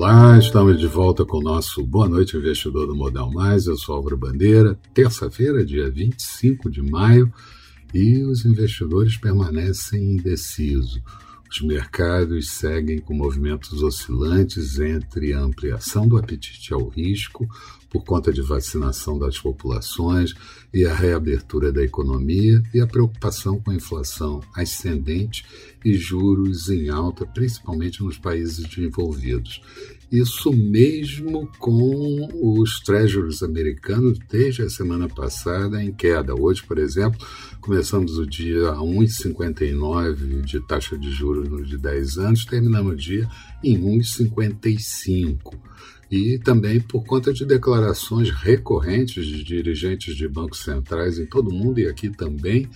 Olá, estamos de volta com o nosso Boa Noite Investidor do Modal Mais. Eu sou Álvaro Bandeira. Terça-feira, dia 25 de maio, e os investidores permanecem indecisos. Os mercados seguem com movimentos oscilantes entre a ampliação do apetite ao risco por conta de vacinação das populações e a reabertura da economia e a preocupação com a inflação ascendente e juros em alta, principalmente nos países desenvolvidos. Isso mesmo com os treasuries americanos desde a semana passada em queda. Hoje, por exemplo, começamos o dia a 1,59 de taxa de juros de 10 anos, terminamos o dia em 1,55 e também por conta de declarações recorrentes de dirigentes de bancos centrais em todo o mundo e aqui também,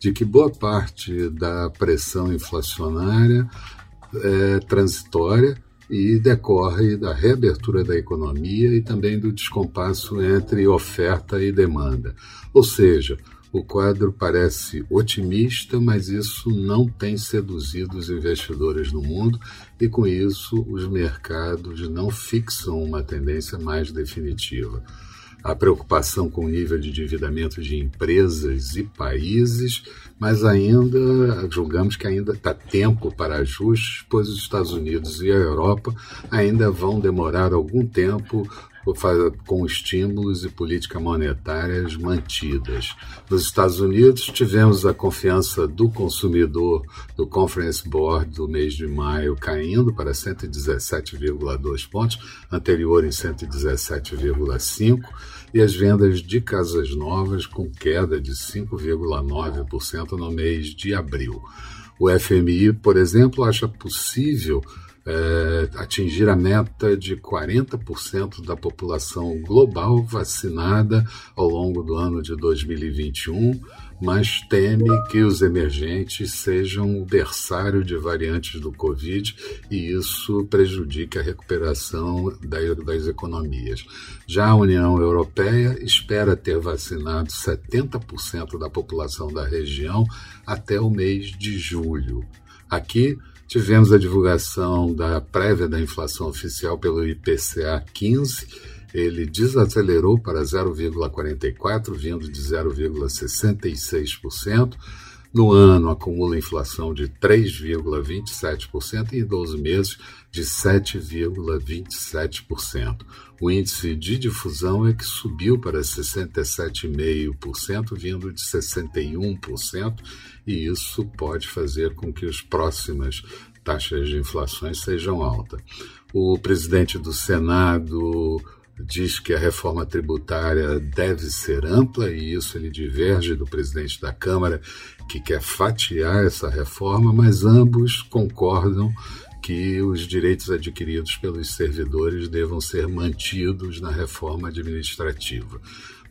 de que boa parte da pressão inflacionária é transitória e decorre da reabertura da economia e também do descompasso entre oferta e demanda. Ou seja, o quadro parece otimista, mas isso não tem seduzido os investidores no mundo e, com isso, os mercados não fixam uma tendência mais definitiva a preocupação com o nível de endividamento de empresas e países, mas ainda julgamos que ainda está tempo para ajustes, pois os Estados Unidos e a Europa ainda vão demorar algum tempo com estímulos e políticas monetárias mantidas. Nos Estados Unidos, tivemos a confiança do consumidor do Conference Board do mês de maio caindo para 117,2 pontos, anterior em 117,5, e as vendas de casas novas com queda de 5,9% no mês de abril. O FMI, por exemplo, acha possível é, atingir a meta de 40% da população global vacinada ao longo do ano de 2021, mas teme que os emergentes sejam o berçário de variantes do Covid e isso prejudique a recuperação das economias. Já a União Europeia espera ter vacinado 70% da população da região até o mês de julho. Aqui, Tivemos a divulgação da prévia da inflação oficial pelo IPCA 15. Ele desacelerou para 0,44, vindo de 0,66%. No ano, acumula inflação de 3,27% e em 12 meses de 7,27%. O índice de difusão é que subiu para 67,5%, vindo de 61%, e isso pode fazer com que as próximas taxas de inflação sejam altas. O presidente do Senado diz que a reforma tributária deve ser ampla e isso ele diverge do presidente da Câmara que quer fatiar essa reforma, mas ambos concordam que os direitos adquiridos pelos servidores devam ser mantidos na reforma administrativa.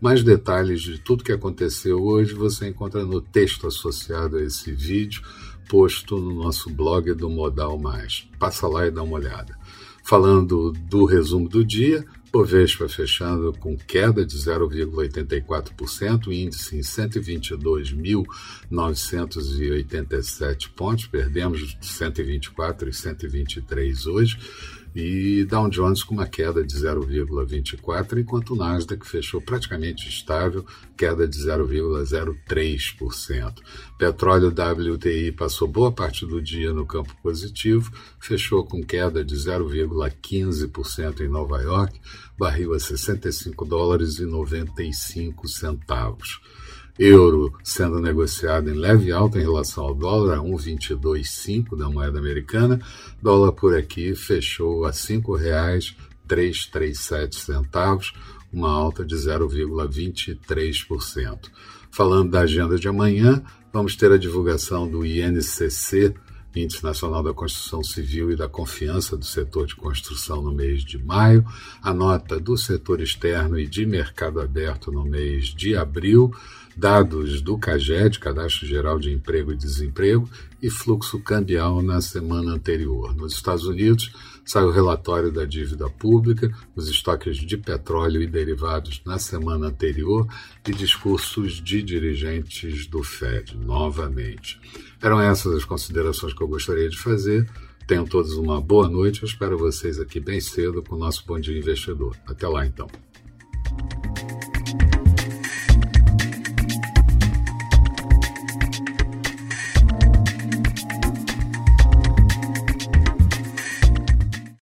Mais detalhes de tudo que aconteceu hoje você encontra no texto associado a esse vídeo, posto no nosso blog do Modal Mais. Passa lá e dá uma olhada. Falando do resumo do dia, Bovespa fechando com queda de 0,84%, índice em 122.987 pontos, perdemos 124 e 123 hoje e Dow Jones com uma queda de 0,24, enquanto o Nasdaq fechou praticamente estável, queda de 0,03%. Petróleo WTI passou boa parte do dia no campo positivo, fechou com queda de 0,15% em Nova York, barril a 65 dólares e 95 centavos euro sendo negociado em leve alta em relação ao dólar, a 1,225 da moeda americana. Dólar por aqui fechou a R$ 5,337, uma alta de 0,23%. Falando da agenda de amanhã, vamos ter a divulgação do INCC, Índice Nacional da Construção Civil e da Confiança do Setor de Construção no mês de maio, a nota do setor externo e de mercado aberto no mês de abril, dados do CAGED, Cadastro Geral de Emprego e Desemprego, e fluxo cambial na semana anterior. Nos Estados Unidos, sai o relatório da dívida pública, os estoques de petróleo e derivados na semana anterior e discursos de dirigentes do Fed, novamente. Eram essas as considerações que eu gostaria de fazer. Tenham todos uma boa noite. Eu espero vocês aqui bem cedo com o nosso Bom Dia Investidor. Até lá, então.